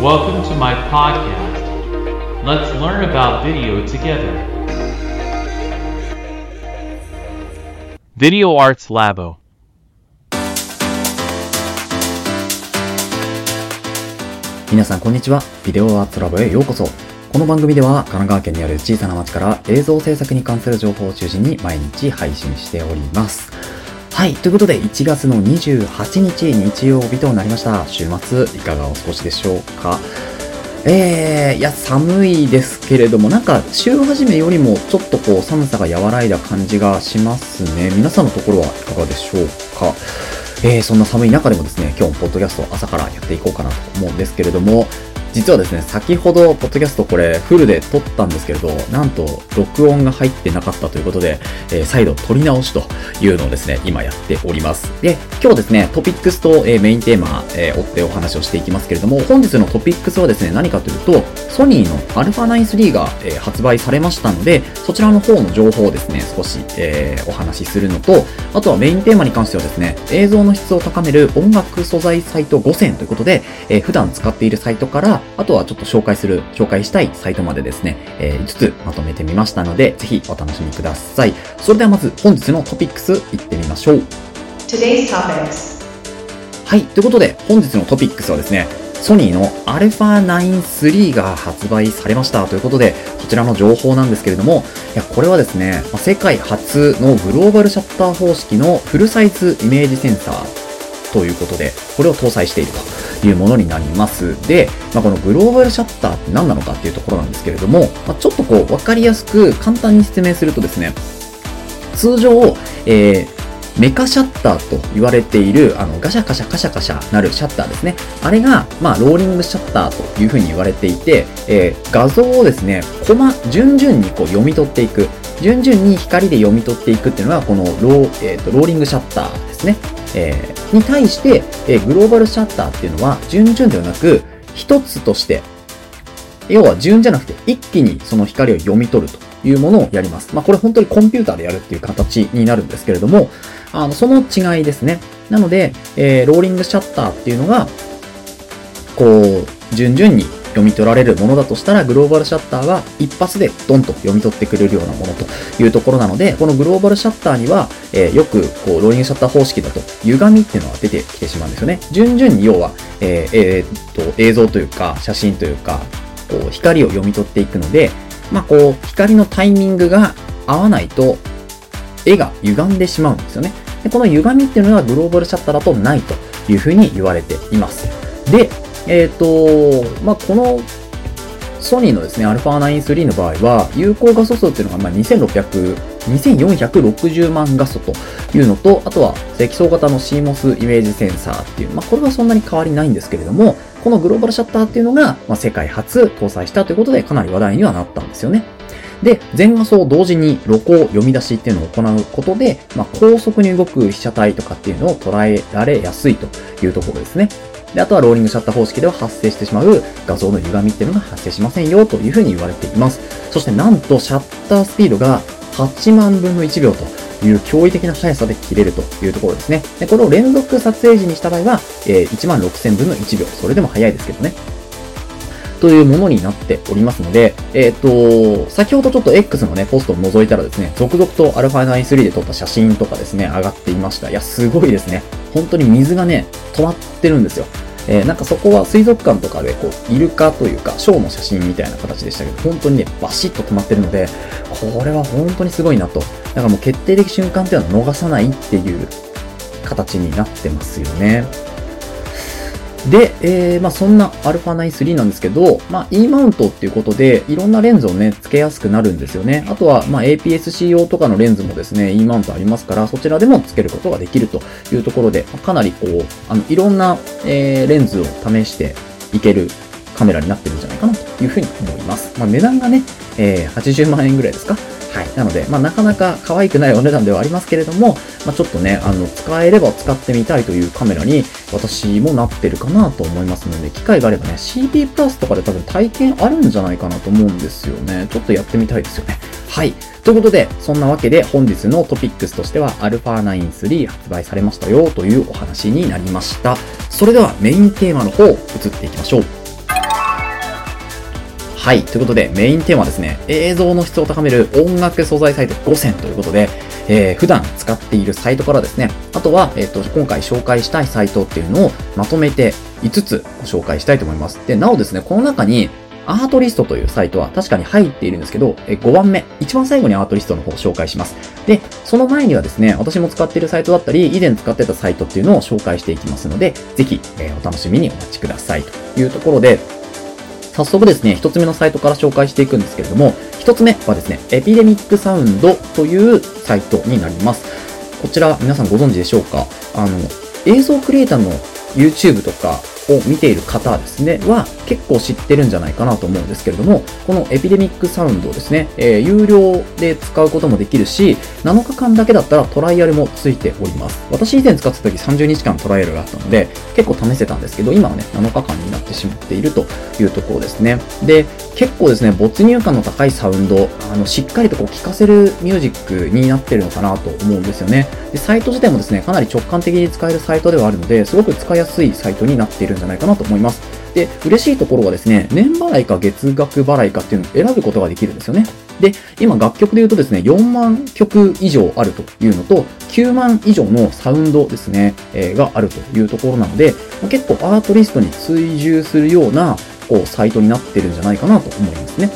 Welcome to my podcast. Let's learn about video together. Video Arts Labo. 皆さんこんにちは。ビデオアーツラボへようこそ。この番組では神奈川県にある小さな町から映像制作に関する情報を中心に毎日配信しております。はい。ということで、1月の28日日曜日となりました。週末、いかがお過ごしでしょうか？えー、いや、寒いですけれども、なんか、週始めよりもちょっとこう、寒さが和らいだ感じがしますね。皆さんのところはいかがでしょうか？えー、そんな寒い中でもですね、今日もポッドキャスト朝からやっていこうかなと思うんですけれども、実はですね、先ほど、ポッドキャストこれ、フルで撮ったんですけれど、なんと、録音が入ってなかったということで、えー再度撮り直しというのをですね、今やっております。で、今日ですね、トピックスと、えーメインテーマ、えー追ってお話をしていきますけれども、本日のトピックスはですね、何かというと、ソニーの α9-3 が、えー発売されましたので、そちらの方の情報をですね、少し、えーお話しするのと、あとはメインテーマに関してはですね、映像の質を高める音楽素材サイト5選ということで、えー普段使っているサイトから、あとはちょっと紹介する、紹介したいサイトまでですね、え5つまとめてみましたので、ぜひお楽しみください。それではまず本日のトピックスいってみましょう。Today's topics. はい。ということで、本日のトピックスはですね、ソニーの α9-3 が発売されましたということで、こちらの情報なんですけれども、いや、これはですね、まあ世界初のグローバルシャッター方式のフルサイズイメージセンサーということで、これを搭載しているというものになります。で、まあ、このグローバルシャッターって何なのかっていうところなんですけれども、まあ、ちょっとこう、わかりやすく簡単に説明するとですね、通常、えーメカシャッターと言われている、あの、ガシャガシャガシャガシャなるシャッターですね。あれが、まあ、ローリングシャッターというふうに言われていて、えー画像をですね、コマ、順々にこう読み取っていく。順々に光で読み取っていくっていうのが、このロー、えーとローリングシャッターですね。えーに対して、えーグローバルシャッターっていうのは、順々ではなく、一つとして、要は順じゃなくて一気にその光を読み取るというものをやります。まあこれ本当にコンピューターでやるっていう形になるんですけれども、あの、その違いですね。なので、えーローリングシャッターっていうのが、こう、順々に読み取られるものだとしたら、グローバルシャッターは一発でドンと読み取ってくれるようなものというところなので、このグローバルシャッターには、えーよく、こう、ローリングシャッター方式だと、歪みっていうのが出てきてしまうんですよね。順々に要は、えーえーっと、映像というか、写真というか、こう、光を読み取っていくので、まあ、こう、光のタイミングが合わないと、絵が歪んでしまうんですよね。で、この歪みっていうのがグローバルシャッターだとないというふうに言われています。で、えっ、と、まあ、このソニーのですね、α9-3 の場合は、有効画素数っていうのが、ま、2600、2460万画素というのと、あとは積層型の CMOS イメージセンサーっていう、まあ、これはそんなに変わりないんですけれども、このグローバルシャッターっていうのが、まあ、世界初搭載したということで、かなり話題にはなったんですよね。で、全画素を同時に露光読み出しっていうのを行うことで、まあ、高速に動く被写体とかっていうのを捉えられやすいというところですね。で、あとはローリングシャッター方式では発生してしまう画像の歪みっていうのが発生しませんよというふうに言われています。そしてなんとシャッタースピードが8万分の1秒という驚異的な速さで切れるというところですね。で、これを連続撮影時にした場合は、えー1万6000分の1秒。それでも速いですけどね。というものになっておりますので、えっ、と、先ほどちょっと X のね、ポストを覗いたらですね、続々と α9-3 で撮った写真とかですね、上がっていました。いや、すごいですね。本当に水がね、止まってるんですよ。えーなんかそこは水族館とかでこう、イルカというか、ショーの写真みたいな形でしたけど、本当にね、バシッと止まってるので、これは本当にすごいなと。だからもう決定的瞬間っていうのは逃さないっていう形になってますよね。で、えーまあそんな α9-3 なんですけど、まあ E マウントっていうことで、いろんなレンズをね、付けやすくなるんですよね。あとは、まあ APS-C 用とかのレンズもですね、E マウントありますから、そちらでも付けることができるというところで、まかなりこう、あの、いろんな、えーレンズを試していけるカメラになってるんじゃないかなというふうに思います。まあ値段がね、えー80万円ぐらいですかはい。なので、まあ、なかなか可愛くないお値段ではありますけれども、まあ、ちょっとね、あの、使えれば使ってみたいというカメラに、私もなってるかなと思いますので、機会があればね、CP プラスとかで多分体験あるんじゃないかなと思うんですよね。ちょっとやってみたいですよね。はい。ということで、そんなわけで本日のトピックスとしては α9-3 発売されましたよというお話になりました。それではメインテーマの方、移っていきましょう。はい。ということで、メインテーマはですね、映像の質を高める音楽素材サイト5選ということで、えー普段使っているサイトからですね、あとは、えっ、と、今回紹介したいサイトっていうのをまとめて5つご紹介したいと思います。で、なおですね、この中に、アートリストというサイトは確かに入っているんですけど、5番目、一番最後にアートリストの方を紹介します。で、その前にはですね、私も使っているサイトだったり、以前使ってたサイトっていうのを紹介していきますので、ぜひ、えーお楽しみにお待ちくださいというところで、早速ですね、一つ目のサイトから紹介していくんですけれども、一つ目はですね、エピデミックサウンドというサイトになります。こちら、皆さんご存知でしょうか？あの、映像クリエイターの YouTube とかを見ている方ですね、は結構知ってるんじゃないかなと思うんですけれども、このエピデミックサウンドをですね、えー有料で使うこともできるし、7日間だけだったらトライアルもついております。私以前使ってた時30日間トライアルがあったので、結構試せたんですけど、今はね、7日間になってしまっているというところですね。で、結構ですね、没入感の高いサウンド、あの、しっかりとこう聴かせるミュージックになってるのかなと思うんですよね。で、サイト自体もですね、かなり直感的に使えるサイトではあるので、すごく使いやすいサイトになっているんじゃないかなと思います。で、嬉しいところはですね、年払いか月額払いかっていうのを選ぶことができるんですよね。で、今楽曲で言うとですね、4万曲以上あるというのと、9万以上のサウンドですね、えーがあるというところなので、ま結構アートリストに追従するような、こう、サイトになってるんじゃないかなと思いますね。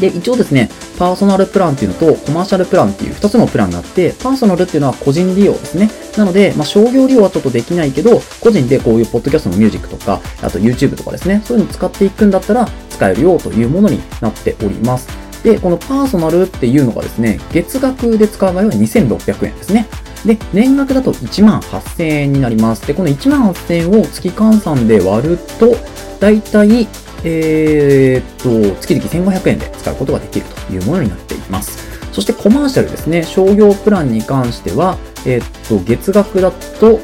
で、一応ですね、パーソナルプランっていうのとコマーシャルプランっていう2つのプランがあって、パーソナルっていうのは個人利用ですね。なので、まあ、商業利用はちょっとできないけど、個人でこういうポッドキャストのミュージックとか、あと YouTube とかですね、そういうのを使っていくんだったら使えるよというものになっております。で、このパーソナルっていうのがですね、月額で使う場合は2600円ですね。で、年額だと1万8000円になります。で、この1万8000円を月換算で割ると、だいたいえーっと、月々1500円で使うことができるというものになっています。そしてコマーシャルですね、商業プランに関しては、えーっと、月額だと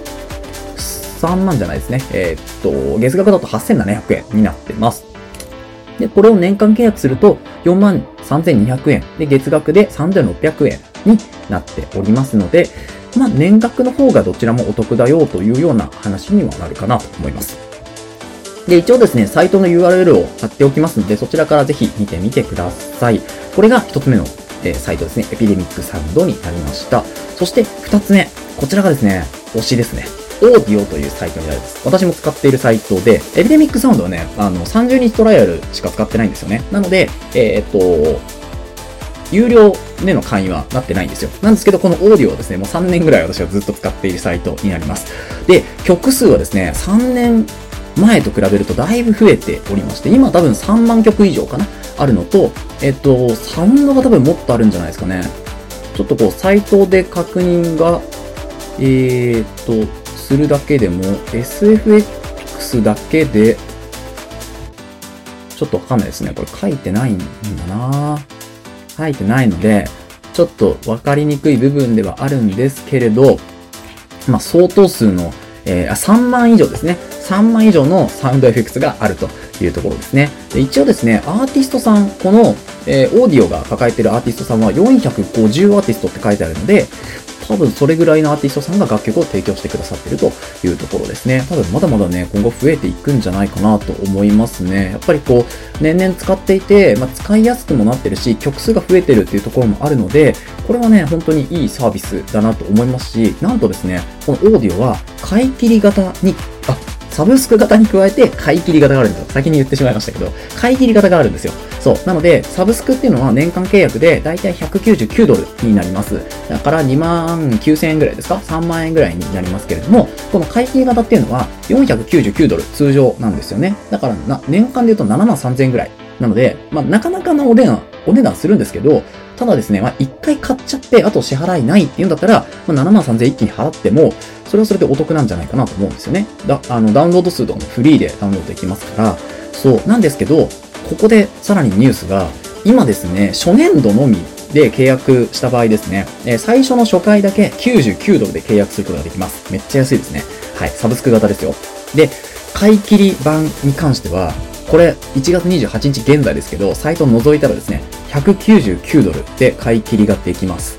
3万じゃないですね。えーっと、月額だと8700円になってます。で、これを年間契約すると4万3200円で月額で3600円になっておりますので、まあ年額の方がどちらもお得だよというような話にはなるかなと思います。で、一応ですね、サイトの URL を貼っておきますので、そちらからぜひ見てみてください。これが一つ目の、えーサイトですね。エピデミックサウンドになりました。そして二つ目。こちらがですね、推しですね。オーディオというサイトになります。私も使っているサイトで、エピデミックサウンドはね、あの、30日トライアルしか使ってないんですよね。なので、えーっと、有料での会員はなってないんですよ。なんですけど、このオーディオはですね、もう3年ぐらい私はずっと使っているサイトになります。で、曲数はですね、3年前と比べるとだいぶ増えておりまして、今多分3万曲以上かなあるのと、えっと、サウンドが多分もっとあるんじゃないですかね。ちょっとこう、サイトで確認が、えーっと、するだけでも、SFX だけで、ちょっとわかんないですね。これ書いてないんだな書いてないので、ちょっとわかりにくい部分ではあるんですけれど、まあ、相当数の、えーあ3万以上ですね。3万以上のサウンドエフェクツがあるというところですね。で一応ですね、アーティストさん、この、えーオーディオが抱えているアーティストさんは450アーティストって書いてあるので、多分それぐらいのアーティストさんが楽曲を提供してくださってるというところですね。多分まだまだね、今後増えていくんじゃないかなと思いますね。やっぱりこう、年々使っていて、まあ、使いやすくもなってるし、曲数が増えてるっていうところもあるので、これはね、本当にいいサービスだなと思いますし、なんとですね、このオーディオは買い切り型に、あ、サブスク型に加えて買い切り型があるんですよ。先に言ってしまいましたけど、買い切り型があるんですよ。そう。なので、サブスクっていうのは年間契約でだいたい199ドルになります。だから2万9000円ぐらいですか ?3 万円ぐらいになりますけれども、この買い切り型っていうのは499ドル通常なんですよね。だからな、年間で言うと7万3000円ぐらい。なので、まあ、なかなかなお値段、お値段するんですけど、ただですね、まあ、一回買っちゃって、あと支払いないっていうんだったら、まあ、7万3000一気に払っても、それはそれでお得なんじゃないかなと思うんですよね。だ、あの、ダウンロード数とかもフリーでダウンロードできますから、そう、なんですけど、ここでさらにニュースが、今ですね、初年度のみで契約した場合ですね、え最初の初回だけ99ドルで契約することができます。めっちゃ安いですね。はい、サブスク型ですよ。で、買い切り版に関しては、これ1月28日現在ですけど、サイトを覗いたらですね、199ドルで買い切りができます。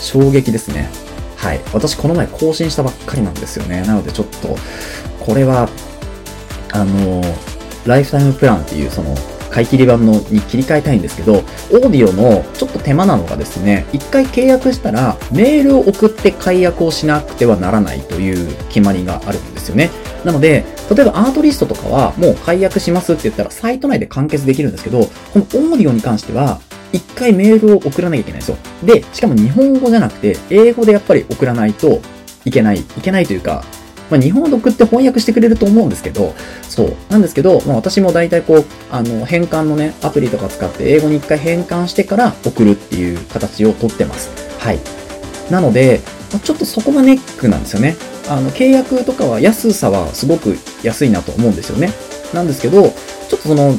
衝撃ですね。はい。私この前更新したばっかりなんですよね。なのでちょっと、これは、あの、ライフタイムプランっていうその、買い切り版のに切り替えたいんですけど、オーディオのちょっと手間なのがですね、一回契約したらメールを送って解約をしなくてはならないという決まりがあるんですよね。なので、例えばアートリストとかはもう解約しますって言ったらサイト内で完結できるんですけど、このオーディオに関しては、一回メールを送らなきゃいけないんですよ。で、しかも日本語じゃなくて、英語でやっぱり送らないといけない。いけないというか、まあ、日本語で送って翻訳してくれると思うんですけど、そう。なんですけど、まあ、私も大体こう、あの、変換のね、アプリとか使って英語に一回変換してから送るっていう形をとってます。はい。なので、まあちょっとそこがネックなんですよね。あの、契約とかは安さはすごく安いなと思うんですよね。なんですけど、ちょっとその、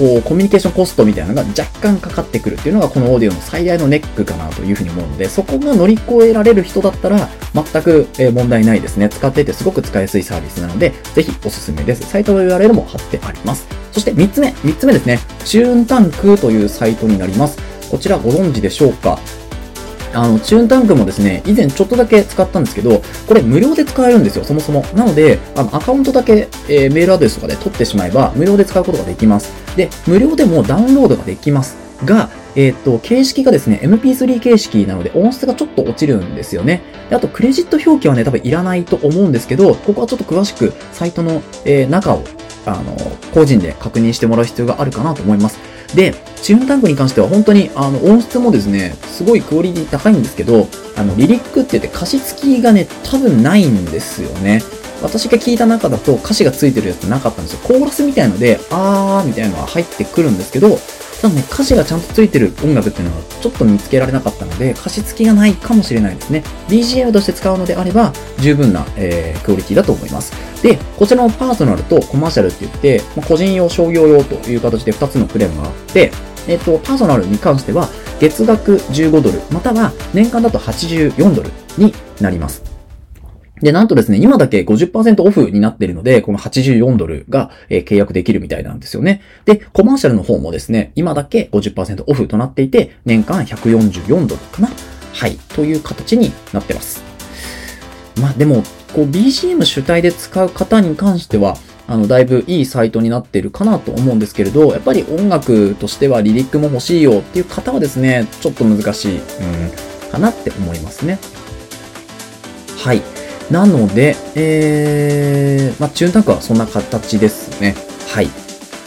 こう、コミュニケーションコストみたいなのが若干かかってくるっていうのがこのオーディオの最大のネックかなというふうに思うので、そこが乗り越えられる人だったら全く問題ないですね。使っててすごく使いやすいサービスなので、ぜひおすすめです。サイトの URL も貼ってあります。そして3つ目、3つ目ですね。チューンタンクというサイトになります。こちらご存知でしょうか？あの、チューンタンクもですね、以前ちょっとだけ使ったんですけど、これ無料で使えるんですよ、そもそも。なので、あの、アカウントだけ、えーメールアドレスとかで取ってしまえば、無料で使うことができます。で、無料でもダウンロードができます。が、えっ、と、形式がですね、MP3 形式なので音質がちょっと落ちるんですよね。であと、クレジット表記はね、多分いらないと思うんですけど、ここはちょっと詳しくサイトの、えー中を、あの、個人で確認してもらう必要があるかなと思います。で、チューンタンクに関しては本当にあの音質もですね、すごいクオリティ高いんですけど、あのリリックって言って歌詞付きがね、多分ないんですよね。私が聞いた中だと歌詞が付いてるやつなかったんですよ。コーラスみたいので、あーみたいなのは入ってくるんですけど、ただね、歌詞がちゃんとついてる音楽っていうのはちょっと見つけられなかったので、歌詞付きがないかもしれないですね。BGM として使うのであれば、十分な、えークオリティだと思います。で、こちらのパーソナルとコマーシャルって言って、まあ個人用、商業用という形で2つのプレーンがあって、えっ、と、パーソナルに関しては、月額15ドル、または年間だと84ドルになります。で、なんとですね、今だけ50%オフになってるので、この84ドルが、えー契約できるみたいなんですよね。で、コマーシャルの方もですね、今だけ50%オフとなっていて、年間144ドルかなはい。という形になってます。まあでも、こう BGM 主体で使う方に関しては、あの、だいぶいいサイトになってるかなと思うんですけれど、やっぱり音楽としてはリリックも欲しいよっていう方はですね、ちょっと難しい、うん、かなって思いますね。はい。なので、えー、まあ、チューンタンクはそんな形ですね。はい。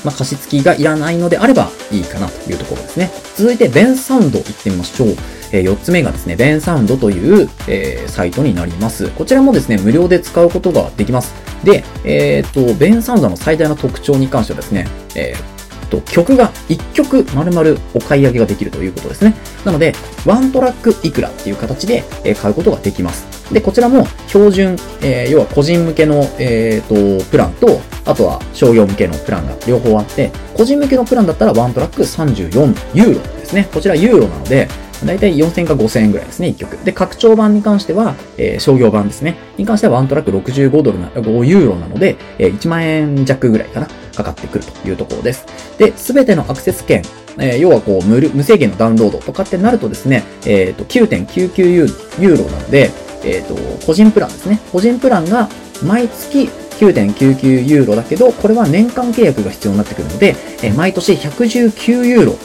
まあ、加湿器がいらないのであればいいかなというところですね。続いて、ベンサウンド行ってみましょう。えー、4つ目がですね、ベンサウンドという、えーサイトになります。こちらもですね、無料で使うことができます。で、えっ、と、ベンサウンドの最大の特徴に関してはですね、えーと曲が1曲丸々お買い上げができるということですね。なので、ワントラックいくらっていう形でえー買うことができます。で、こちらも標準、えー要は個人向けの、えーとプランと、あとは商業向けのプランが両方あって、個人向けのプランだったらワントラック34ユーロですね。こちらユーロなので、だいたい4000か5000円ぐらいですね、1曲。で、拡張版に関しては、えー商業版ですね。に関してはワントラック65ドルな、5ユーロなので、えー1万円弱ぐらいかな、かかってくるというところです。で、すべてのアクセス権、えー要はこう無、無制限のダウンロードとかってなるとですね、えっ、と、9.99ユーロなので、えっ、と、個人プランですね。個人プランが毎月9.99ユーロだけど、これは年間契約が必要になってくるので、えー毎年119ユーロ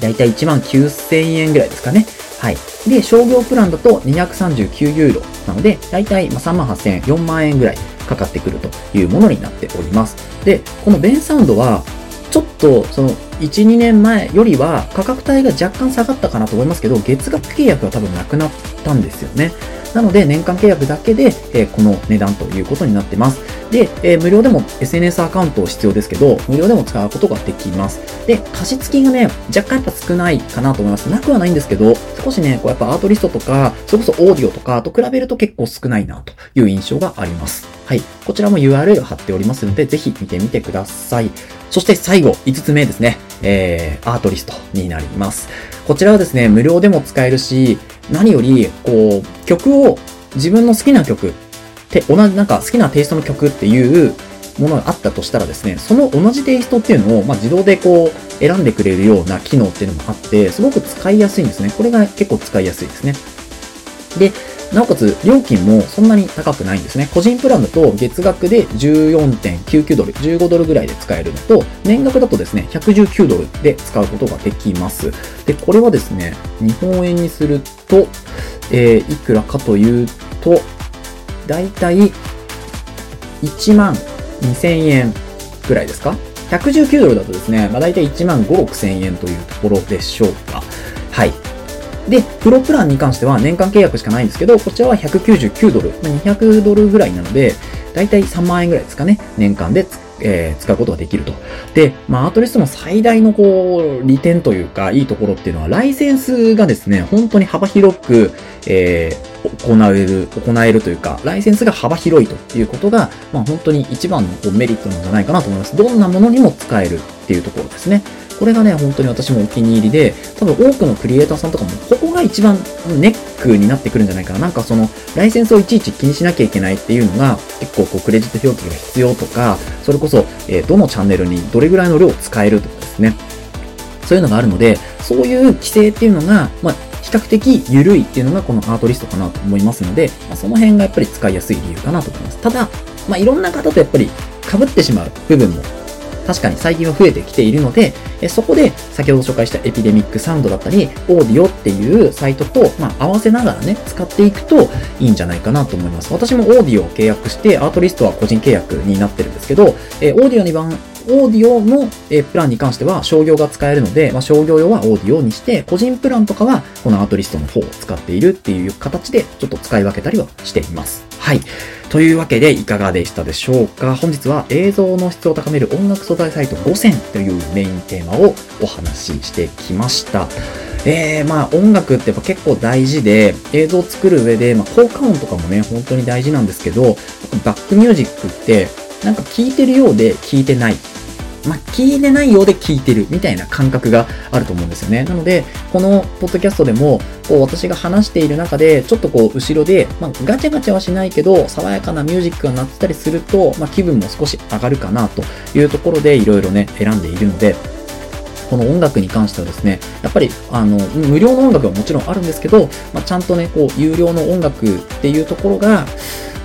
だいたい1万9000円ぐらいですかね。はい。で、商業プランだと239ユーロなので、だいたい3万8000円、4万円ぐらいかかってくるというものになっております。で、このベンサウンドは、ちょっとその1、2年前よりは価格帯が若干下がったかなと思いますけど、月額契約は多分なくなったんですよね。なので、年間契約だけで、えこの値段ということになってます。で、えー無料でも SNS アカウント必要ですけど、無料でも使うことができます。で、加湿器がね、若干やっぱ少ないかなと思います。なくはないんですけど、少しね、こうやっぱアートリストとか、それこそオーディオとかと比べると結構少ないなという印象があります。はい。こちらも URL 貼っておりますので、ぜひ見てみてください。そして最後、5つ目ですね。えー、アートリストになります。こちらはですね、無料でも使えるし、何より、こう、曲を、自分の好きな曲て、同じ、なんか好きなテイストの曲っていうものがあったとしたらですね、その同じテイストっていうのを、まあ、自動でこう、選んでくれるような機能っていうのもあって、すごく使いやすいんですね。これが結構使いやすいですね。で、なおかつ、料金もそんなに高くないんですね。個人プランだと月額で14.99ドル、15ドルぐらいで使えるのと、年額だとですね、119ドルで使うことができます。で、これはですね、日本円にすると、えーいくらかというと、だいたい1万2000円ぐらいですか ?119 ドルだとですね、まあ、だいたい1万5、6千円というところでしょうか。はい。で、プロプランに関しては年間契約しかないんですけど、こちらは199ドル、200ドルぐらいなので、だいたい3万円ぐらいですかね、年間で、えー使うことができると。で、まあ、アートリストの最大のこう、利点というか、いいところっていうのは、ライセンスがですね、本当に幅広く、えー行える、行えるというか、ライセンスが幅広いということが、まあ、本当に一番のこうメリットなんじゃないかなと思います。どんなものにも使えるっていうところですね。これがね、本当に私もお気に入りで、多分多くのクリエイターさんとかも、ここが一番ネックになってくるんじゃないかな。なんかその、ライセンスをいちいち気にしなきゃいけないっていうのが、結構こう、クレジット表記が必要とか、それこそ、えーどのチャンネルにどれぐらいの量を使えるとかですね。そういうのがあるので、そういう規制っていうのが、まあ、比較的緩いっていうのがこのアートリストかなと思いますので、まあ、その辺がやっぱり使いやすい理由かなと思います。ただ、まあ、いろんな方とやっぱり被ってしまう部分も確かに最近は増えてきているので、えそこで先ほど紹介したエピデミックサウンドだったり、オーディオっていうサイトと、まあ、合わせながらね、使っていくといいんじゃないかなと思います。私もオーディオを契約して、アートリストは個人契約になってるんですけど、えオーディオに、オーディオのえプランに関しては商業が使えるので、まあ、商業用はオーディオにして、個人プランとかはこのアートリストの方を使っているっていう形でちょっと使い分けたりはしています。はい。というわけでいかがでしたでしょうか？本日は映像の質を高める音楽素材サイト5選というメインテーマをお話ししてきました。えー、まあ音楽ってやっぱ結構大事で、映像を作る上で、まあ効果音とかもね、本当に大事なんですけど、バックミュージックって、なんか聞いてるようで聞いてない。まあ、聞いてないようで聞いてるみたいな感覚があると思うんですよね。なので、このポッドキャストでも、こう私が話している中で、ちょっとこう後ろで、まあ、ガチャガチャはしないけど、爽やかなミュージックが鳴ってたりすると、まあ、気分も少し上がるかなというところで、いろいろね、選んでいるので、この音楽に関してはですね、やっぱり、あの、無料の音楽はもちろんあるんですけど、まあ、ちゃんとね、こう、有料の音楽っていうところが、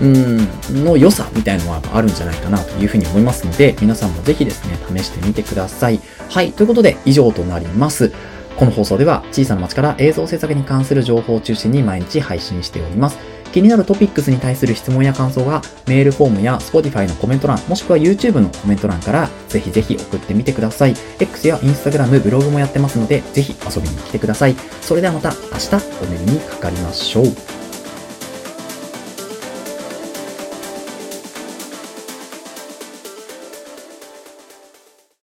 うん、の良さみたいのはあるんじゃないかなというふうに思いますので、皆さんもぜひですね、試してみてください。はい、ということで以上となります。この放送では小さな町から映像制作に関する情報を中心に毎日配信しております。気になるトピックスに対する質問や感想はメールフォームや Spotify のコメント欄、もしくは YouTube のコメント欄からぜひぜひ送ってみてください。X や Instagram、ブログもやってますので、ぜひ遊びに来てください。それではまた明日お目にかかりましょう。